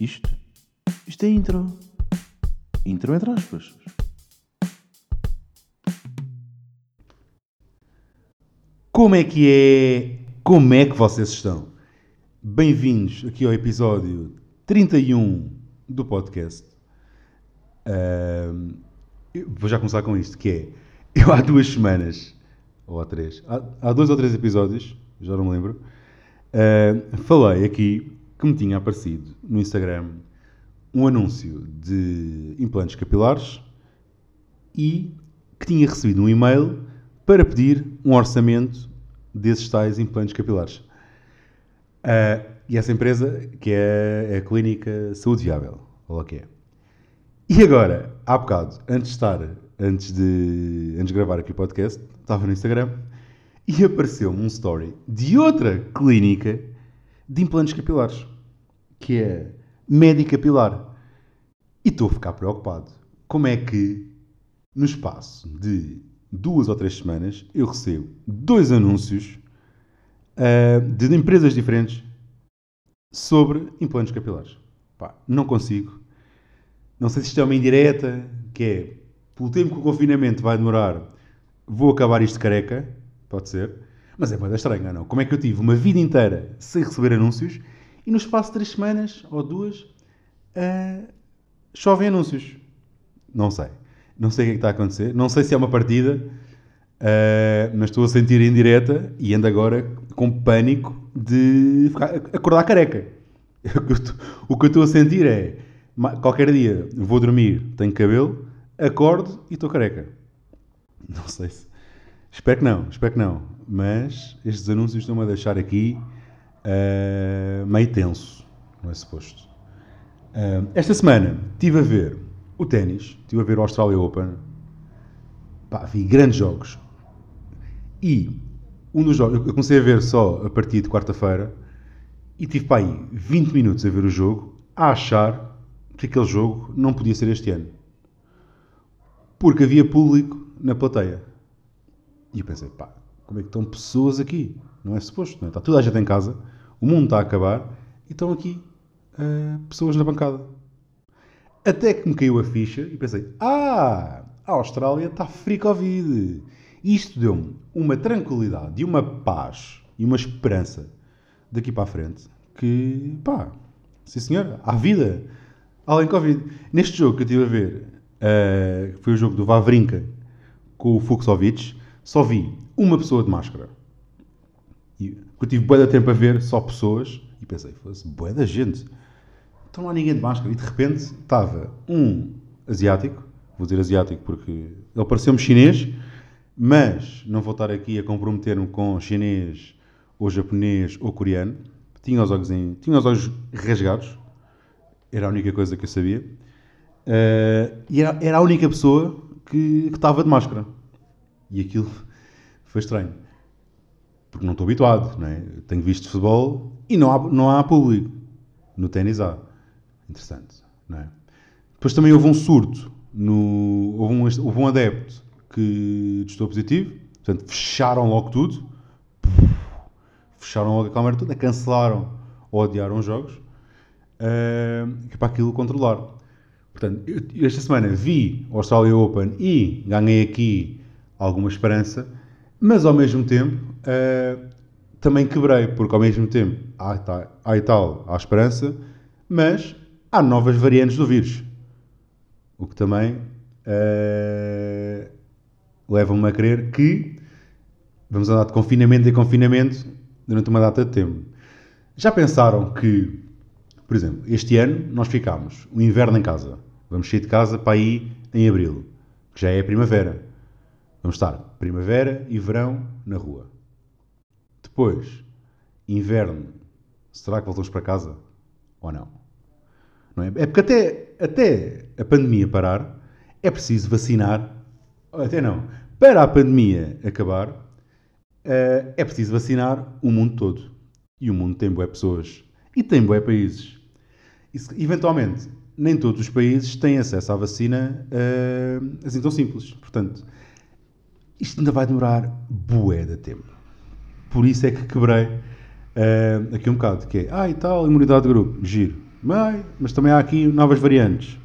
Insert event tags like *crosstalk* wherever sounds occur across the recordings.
Isto? Isto é intro. Intro entre aspas. Como é que é? Como é que vocês estão? Bem-vindos aqui ao episódio 31 do podcast. Eu vou já começar com isto, que é... *laughs* Eu há duas semanas, ou há três, há, há dois ou três episódios, já não me lembro, ah, falei aqui que me tinha aparecido no Instagram um anúncio de implantes capilares e que tinha recebido um e-mail para pedir um orçamento desses tais implantes capilares. Ah, e essa empresa, que é a Clínica Saúde Viável, ou lá que é. E agora, há bocado, antes de estar, antes de, antes de gravar aqui o podcast, estava no Instagram e apareceu-me um story de outra clínica de implantes capilares, que é Médica Capilar. E estou a ficar preocupado. Como é que, no espaço de duas ou três semanas, eu recebo dois anúncios ah, de empresas diferentes sobre implantes capilares? Pá, não consigo. Não sei se isto é uma indireta, que é, pelo tempo que o confinamento vai demorar, vou acabar isto careca, pode ser, mas é muito estranho, não? Como é que eu tive uma vida inteira sem receber anúncios e no espaço de três semanas ou duas ah, chovem anúncios? Não sei. Não sei o que é que está a acontecer. Não sei se é uma partida, ah, mas estou a sentir em direta e ando agora com pânico de ficar- acordar careca. *laughs* O que eu estou a sentir é, qualquer dia vou dormir, tenho cabelo, acordo e estou careca. Não sei se... Espero que não, espero que não. Mas estes anúncios estão-me a deixar aqui ah, meio tenso, não é suposto. Ah, esta semana estive a ver o ténis, estive a ver o Australia Open. Pá, vi grandes jogos. E um dos jogos, eu comecei a ver só a partir de quarta-feira e tive para aí 20 minutos a ver o jogo, a achar que aquele jogo não podia ser este ano. Porque havia público na plateia. E eu pensei, pá, como é que estão pessoas aqui? Não é suposto, não é? Está toda a gente em casa, o mundo está a acabar e estão aqui ah, pessoas na bancada. Até que me caiu a ficha e pensei, ah, a Austrália está free Covid. Isto deu-me uma tranquilidade e uma paz e uma esperança daqui para a frente que, pá, sim senhor, há vida além Covid. Neste jogo que eu estive a ver, que foi o jogo do Vavrinka com o Fuxovic, só vi uma pessoa de máscara. E eu tive bué de tempo a ver só pessoas e pensei, fosse bué da gente. Então não há ninguém de máscara. E de repente estava um asiático, vou dizer asiático porque ele pareceu-me chinês, mas não vou estar aqui a comprometer-me com chinês ou japonês ou coreano. Tinha os olhos, em, tinha os olhos rasgados, era a única coisa que eu sabia. Eh, e era, era a única pessoa que estava de máscara. E aquilo foi estranho. Porque não estou habituado, não é? Tenho visto futebol e não há, não há público. No ténis há. Interessante, não é? Depois também houve um surto. No, houve, um, houve um adepto que testou positivo. Portanto, fecharam logo tudo. Fecharam logo a câmara toda. Cancelaram ou adiaram os jogos. que é para aquilo controlar. Portanto, esta semana vi o Australia Open e ganhei aqui alguma esperança, mas ao mesmo tempo eh, também quebrei, porque ao mesmo tempo há, ta- há e tal, há esperança, mas há novas variantes do vírus. O que também eh, leva-me a crer que vamos andar de confinamento em confinamento durante uma data de tempo. Já pensaram que, por exemplo, este ano nós ficámos o inverno em casa. Vamos sair de casa para aí em abril, que já é primavera. Vamos estar primavera e verão na rua. Depois, inverno, será que voltamos para casa ou não? Não é? é porque até, até a pandemia parar, é preciso vacinar. Até não. Para a pandemia acabar, eh, é preciso vacinar o mundo todo. E o mundo tem boé pessoas. E tem boé países. E, eventualmente, nem todos os países têm acesso à vacina eh, assim tão simples. Portanto, isto ainda vai demorar bué de tempo. Por isso é que quebrei eh, aqui um bocado, que é, ah e tal, imunidade de grupo, giro. Mas, mas também há aqui novas variantes.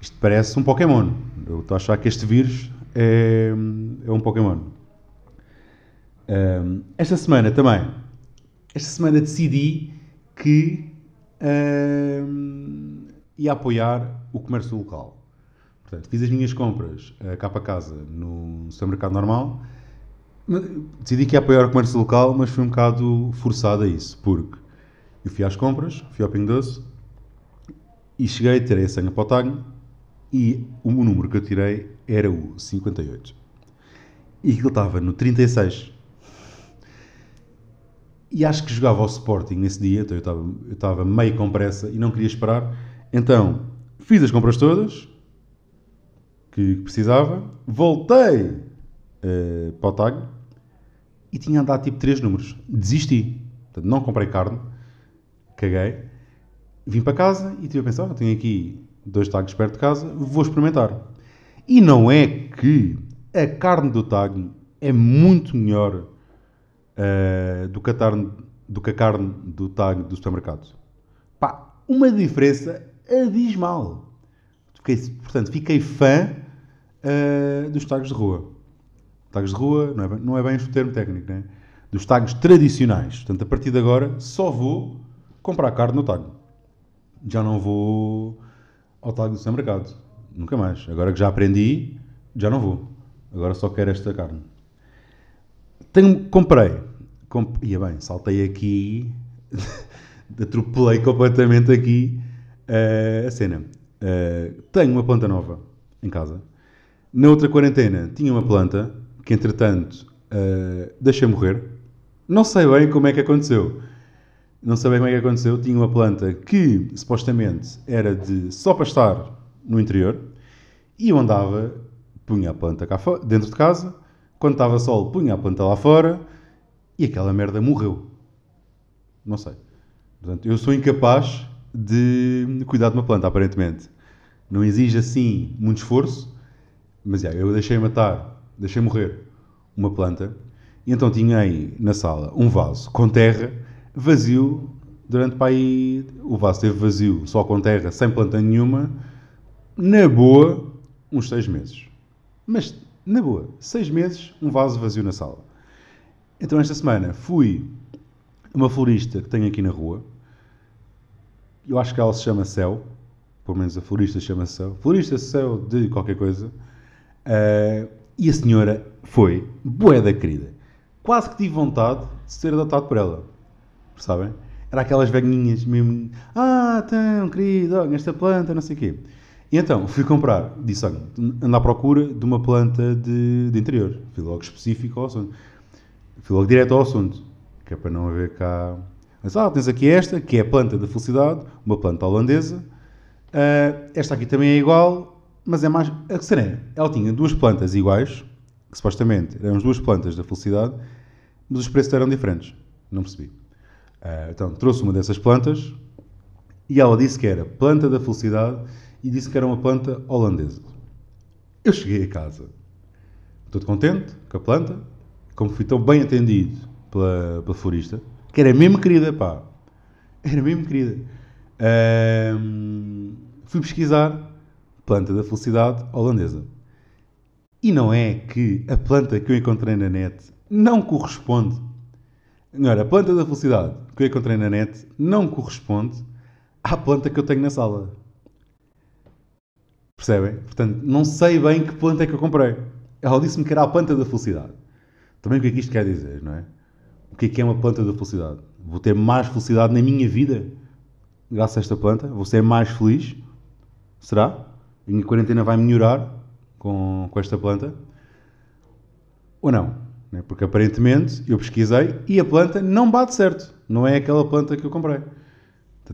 Isto parece um Pokémon. Eu estou a achar que este vírus é, é um Pokémon. Um, esta semana também. Esta semana decidi que um, ia apoiar o comércio local. Portanto, fiz as minhas compras cá para casa no supermercado normal. Decidi que ia apoiar o comércio local, mas fui um bocado forçado a isso, porque eu fui às compras, fui ao Pingo Doce e cheguei, tirei a senha para o tag e o número que eu tirei era o 58. E aquilo estava no 36. E acho que jogava ao Sporting nesse dia, então eu estava, eu estava meio com pressa e não queria esperar. Então, fiz as compras todas que precisava, voltei uh, para o tag e tinha andado tipo 3 números. Desisti. Portanto, não comprei carne, caguei, vim para casa e tive a pensar, tenho aqui dois tags perto de casa, vou experimentar. E não é que a carne do tag é muito melhor uh, do, que a carne, do que a carne do tag do supermercado. Pá, uma diferença abismal. Fiquei, portanto, fiquei fã uh, dos tags de rua. Tags de rua não é, bem, não é bem o termo técnico, né? Dos tags tradicionais. Portanto, a partir de agora só vou comprar carne no tag. Já não vou ao tag do supermercado. Nunca mais. Agora que já aprendi, já não vou. Agora só quero esta carne. Tenho, comprei. Comp... Ia bem, saltei aqui. *laughs* atropelei completamente aqui uh, a cena. Uh, tenho uma planta nova em casa. Na outra quarentena tinha uma planta que, entretanto, uh, deixei morrer. Não sei bem como é que aconteceu. Não sei bem como é que aconteceu. Tinha uma planta que supostamente era de só para estar no interior e eu andava, punha a planta cá dentro de casa. Quando estava sol, punha a planta lá fora e aquela merda morreu. Não sei. Portanto, eu sou incapaz de cuidar de uma planta, aparentemente. Não exige assim muito esforço, mas yeah, eu deixei matar, deixei morrer uma planta e então tinha aí na sala um vaso com terra vazio durante para aí. O vaso esteve vazio, só com terra, sem planta nenhuma, na boa, uns seis meses. Mas, na boa, seis meses, um vaso vazio na sala. Então, esta semana, fui a uma florista que tenho aqui na rua. Eu acho que ela se chama Céu. Pelo menos a florista chama-se Céu. Florista Céu de qualquer coisa. Uh, e a senhora foi boeda querida. Quase que tive vontade de ser adotado por ela sabem? Era aquelas velhinhas mesmo, ah, tão querido, esta planta, não sei o quê. E então, fui comprar, disse, olha, ando à procura de uma planta de, de interior. Fui logo específico ao assunto. Fui logo direto ao assunto, que é para não haver cá... Mas, ah, tens aqui esta, que é a planta da felicidade, uma planta holandesa. Uh, esta aqui também é igual, mas é mais... A serena, ela tinha duas plantas iguais, que supostamente eram as duas plantas da felicidade, mas os preços eram diferentes. Não percebi. Uh, então, trouxe uma dessas plantas e ela disse que era planta da felicidade e disse que era uma planta holandesa. Eu cheguei a casa, todo contente com a planta, como fui tão bem atendido pela, pela florista, que era mesmo querida, pá. Era mesmo querida. Uh, fui pesquisar planta da felicidade holandesa. E não é que a planta que eu encontrei na net não corresponde Agora, a planta da felicidade que eu encontrei na net não corresponde à planta que eu tenho na sala. Percebem? Portanto, não sei bem que planta é que eu comprei. Ela disse-me que era a planta da felicidade. Também o que é que isto quer dizer, não é? O que é que é uma planta da felicidade? Vou ter mais felicidade na minha vida graças a esta planta? Vou ser mais feliz? Será? A minha quarentena vai melhorar com, com esta planta? Ou não? Né? Porque aparentemente eu pesquisei e a planta não bate certo. Não é aquela planta que eu comprei.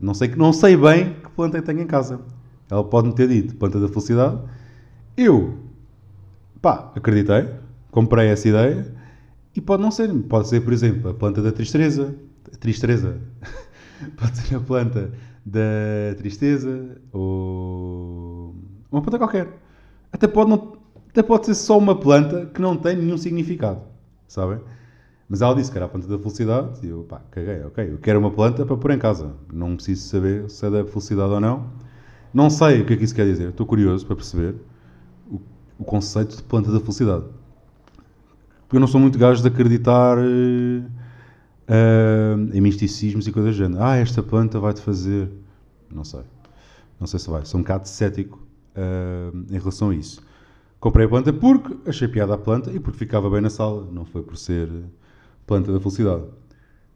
Não, sei, não sei bem que planta eu tenho em casa. Ela pode-me ter dito planta da felicidade. Eu, pá, acreditei, comprei essa ideia e pode não ser. Pode ser, por exemplo, a planta da tristeza. Tristeza. *laughs* pode ser a planta da tristeza ou uma planta qualquer. Até pode, não, até pode ser só uma planta que não tem nenhum significado sabem? Mas ela disse que era a planta da felicidade e eu, pá, caguei, ok. Eu quero uma planta para pôr em casa. Não preciso saber se é da felicidade ou não. Não sei o que é que isso quer dizer. Estou curioso para perceber o, o conceito de planta da felicidade. Porque eu não sou muito gajo de acreditar uh, uh, em misticismos e coisas do género. Ah, esta planta vai-te fazer. Não sei. Não sei se vai. Sou um bocado cético uh, em relação a isso. Comprei a planta porque achei piada a planta e porque ficava bem na sala. Não foi por ser planta da felicidade.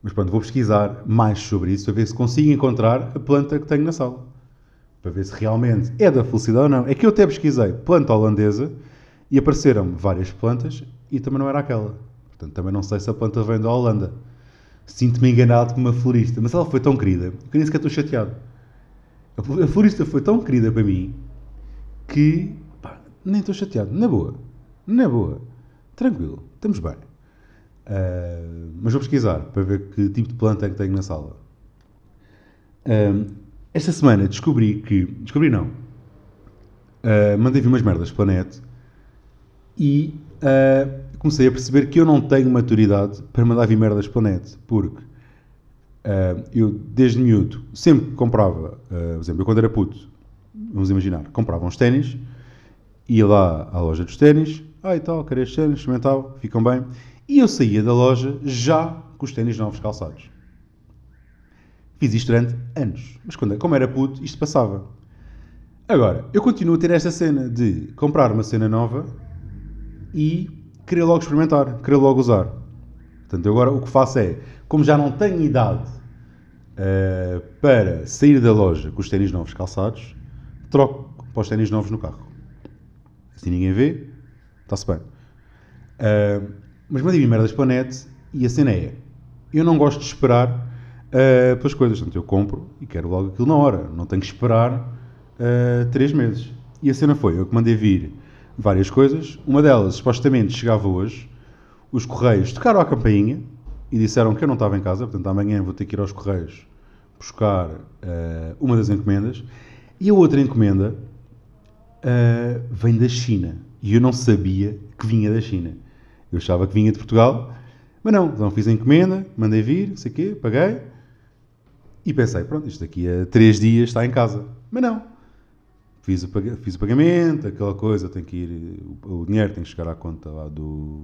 Mas pronto, vou pesquisar mais sobre isso para ver se consigo encontrar a planta que tenho na sala. Para ver se realmente é da felicidade ou não. É que eu até pesquisei planta holandesa e apareceram várias plantas e também não era aquela. Portanto, também não sei se a planta vem da Holanda. Sinto-me enganado com uma florista, mas ela foi tão querida que nem sequer estou chateado. A florista foi tão querida para mim que pá, nem estou chateado. Na boa. Na boa. Tranquilo. Estamos bem. Uh, mas vou pesquisar para ver que tipo de planta é que tenho na sala. Uh, esta semana descobri que. Descobri não. Uh, mandei vir umas merdas para a net e comecei a perceber que eu não tenho maturidade para mandar vir merdas para a net. Porque eu, desde miúdo, sempre comprava. por exemplo, eu quando era puto, vamos imaginar, comprava uns ténis, ia lá à loja dos ténis, ah tal, queria estes ténis, experimentava, ficam bem e eu saía da loja já com os ténis novos calçados. Fiz isto durante anos. Mas quando, como era puto, isto passava. Agora, eu continuo a ter esta cena de comprar uma cena nova e querer logo experimentar, querer logo usar. Portanto, agora o que faço é, como já não tenho idade uh, para sair da loja com os ténis novos calçados, troco para os ténis novos no carro. Assim ninguém vê, está-se bem. Uh, mas mandei-me merdas para a net e a cena é: eu não gosto de esperar uh, pelas coisas. Portanto, eu compro e quero logo aquilo na hora. Não tenho que esperar uh, três meses. E a cena foi: eu que mandei vir várias coisas. Uma delas, supostamente, chegava hoje. Os correios tocaram a campainha e disseram que eu não estava em casa. Portanto, amanhã vou ter que ir aos correios buscar uh, uma das encomendas. E a outra encomenda vem da China. E eu não sabia que vinha da China. Eu achava que vinha de Portugal, mas não. Então fiz a encomenda, mandei vir, não sei o quê, paguei. E pensei, pronto, isto daqui a três dias está em casa. Mas não. Fiz o, fiz o pagamento, aquela coisa, tem que ir, o, o dinheiro tem que chegar à conta lá do,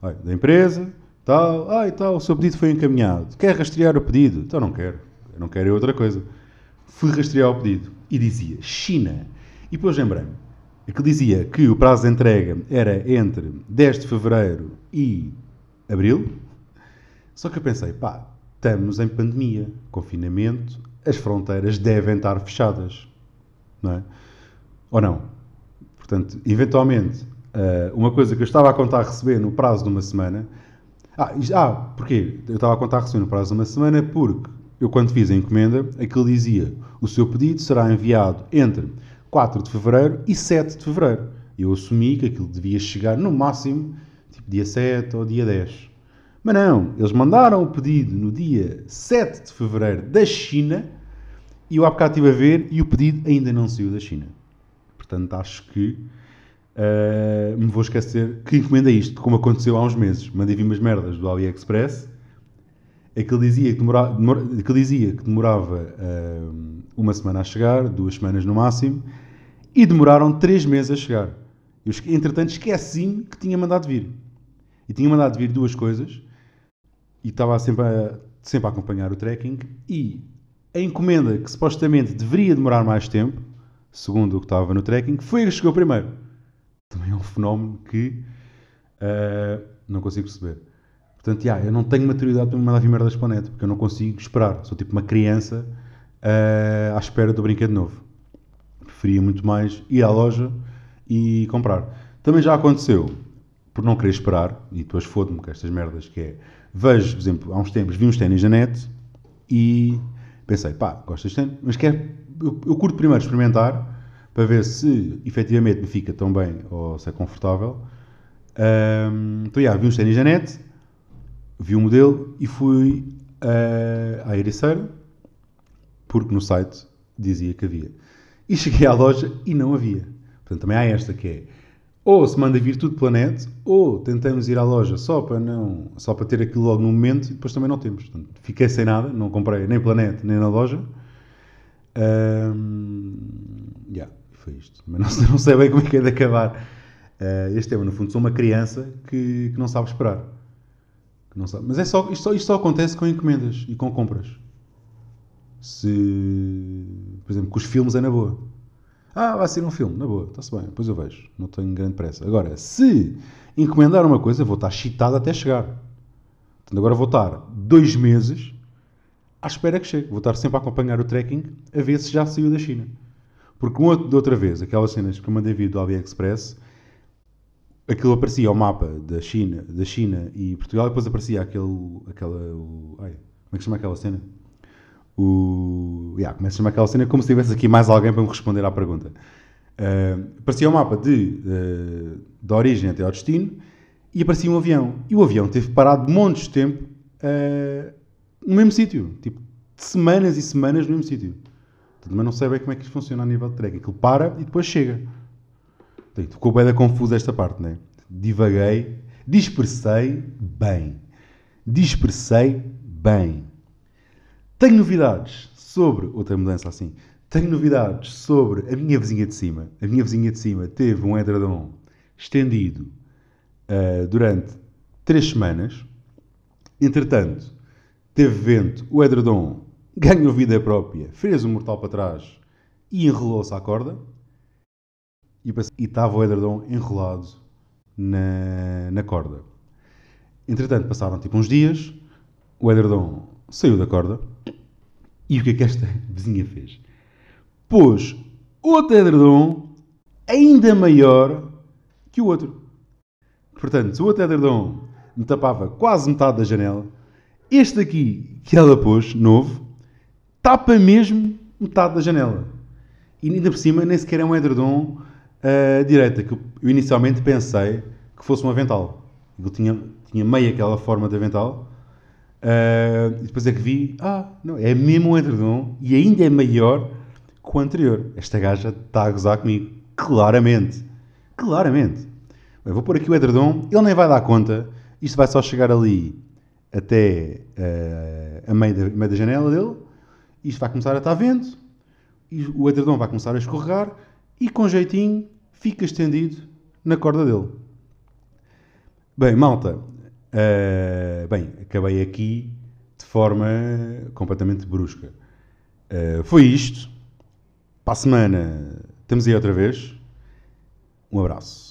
ai, da empresa, tal, ah, e tal, o seu pedido foi encaminhado. Quer rastrear o pedido? Então não quero, eu não quero é outra coisa. Fui rastrear o pedido e dizia China. E depois lembrei-me, é que dizia que o prazo de entrega era entre 10 de fevereiro e abril. Só que eu pensei, pá, estamos em pandemia, confinamento, as fronteiras devem estar fechadas, não é? Ou não? Portanto, eventualmente, eh, uma coisa que eu estava a contar receber no prazo de uma semana. Ah, ah, porquê? Eu estava a contar receber no prazo de uma semana porque eu, quando fiz a encomenda, aquilo dizia: o seu pedido será enviado entre 4 de fevereiro e 7 de fevereiro. Eu assumi que aquilo devia chegar no máximo tipo dia 7 ou dia 10. Mas não, eles mandaram o pedido no dia 7 de fevereiro da China e eu há bocado estive a ver e o pedido ainda não saiu da China. Portanto, acho que uh, me vou esquecer que encomenda isto, como aconteceu há uns meses. Mandei vir umas merdas do AliExpress. Aquele dizia que demorava, demora, aquele dizia que demorava uh, uma semana a chegar, duas semanas no máximo e demoraram três meses a chegar. Eu, entretanto, esqueci-me que tinha mandado vir. E tinha mandado vir duas coisas. E estava sempre a, sempre a acompanhar o tracking. E a encomenda, que supostamente deveria demorar mais tempo, segundo o que estava no tracking, foi a que chegou primeiro. Também é um fenómeno que uh, não consigo perceber. Portanto, yeah, eu não tenho maturidade para me mandar vir merdas para a net, porque eu não consigo esperar. Sou tipo uma criança uh, à espera do brinquedo novo preferia muito mais ir à loja e comprar. Também já aconteceu, por não querer esperar, e depois fodo-me com estas merdas, que é, vejo, por exemplo, há uns tempos vi uns ténis na net e pensei, pá, gosto deste ténis, mas quero, eu, eu curto primeiro experimentar para ver se efetivamente me fica tão bem ou se é confortável. Um, então, já, vi uns ténis na net, vi o um modelo e fui uh, à Ericeira, porque no site dizia que havia. E cheguei à loja e não havia. Portanto, também há esta que é, ou se manda vir tudo pela net, ou tentamos ir à loja só para, não, só para ter aquilo logo no momento e depois também não temos. Portanto, fiquei sem nada, não comprei nem pela net nem na loja. Um, yeah, foi isto. Mas não, *laughs* não, sei bem como é que é de acabar uh, este tema. No fundo, sou uma criança que, que não sabe esperar. Que não sabe. Mas é só, isto, só, isto só acontece com encomendas e com compras. Se, por exemplo, com os filmes é na boa. Ah, vai ser um filme, na boa, está-se bem, depois eu vejo, não tenho grande pressa. Agora, se encomendar uma coisa, vou estar chitado até chegar. Portanto, agora vou estar dois meses à espera que chegue. Vou estar sempre a acompanhar o tracking a ver se já saiu da China. Porque de outra vez, aquelas cenas que eu mandei vir do AliExpress, aquilo aparecia o mapa da China, da China e Portugal, e depois aparecia aquele, aquela, o, ai, como é que chama aquela cena? O, yeah, começa a chamar aquela cena como se tivesse aqui mais alguém para me responder à pergunta. Uh, aparecia o mapa de, uh, da origem até ao destino e aparecia um avião. E o avião teve parado montes de tempo uh, no mesmo sítio. Tipo, semanas e semanas no mesmo sítio. Mas não sei bem como é que isto funciona a nível de trek. Aquilo para e depois chega. Ficou bem confusa esta parte, né? Divaguei, dispersei bem. Dispersei bem. Tenho novidades sobre. Outra mudança assim. Tenho novidades sobre a minha vizinha de cima. A minha vizinha de cima teve um edredom estendido uh, durante três semanas. Entretanto, teve vento, o edredom *laughs* ganhou vida própria, fez um mortal para trás e enrolou-se à corda. E, estava o edredom enrolado na, na corda. Entretanto, passaram tipo uns dias, o edredom saiu da corda e o que é que esta vizinha fez? Pôs outro edredom ainda maior que o outro. Portanto, se o outro edredom me tapava quase metade da janela, este aqui que ela pôs, novo, tapa mesmo metade da janela. E ainda por cima nem sequer é um edredom uh, direita, que eu inicialmente pensei que fosse um avental. Ele tinha, tinha meio aquela forma de avental, Uh, depois é que vi, ah, não, é mesmo um edredom e ainda é maior que o anterior. Esta gaja está a gozar comigo. Claramente. Claramente. Vou pôr aqui o edredom, ele nem vai dar conta. Isto vai só chegar ali até uh, a meio da, meio da janela dele. Isto vai começar a estar vento. E o edredom vai começar a escorregar. E com jeitinho fica estendido na corda dele. Bem, malta, Uh, bem, acabei aqui de forma completamente brusca. Uh, foi isto. Para a semana estamos aí outra vez. Um abraço.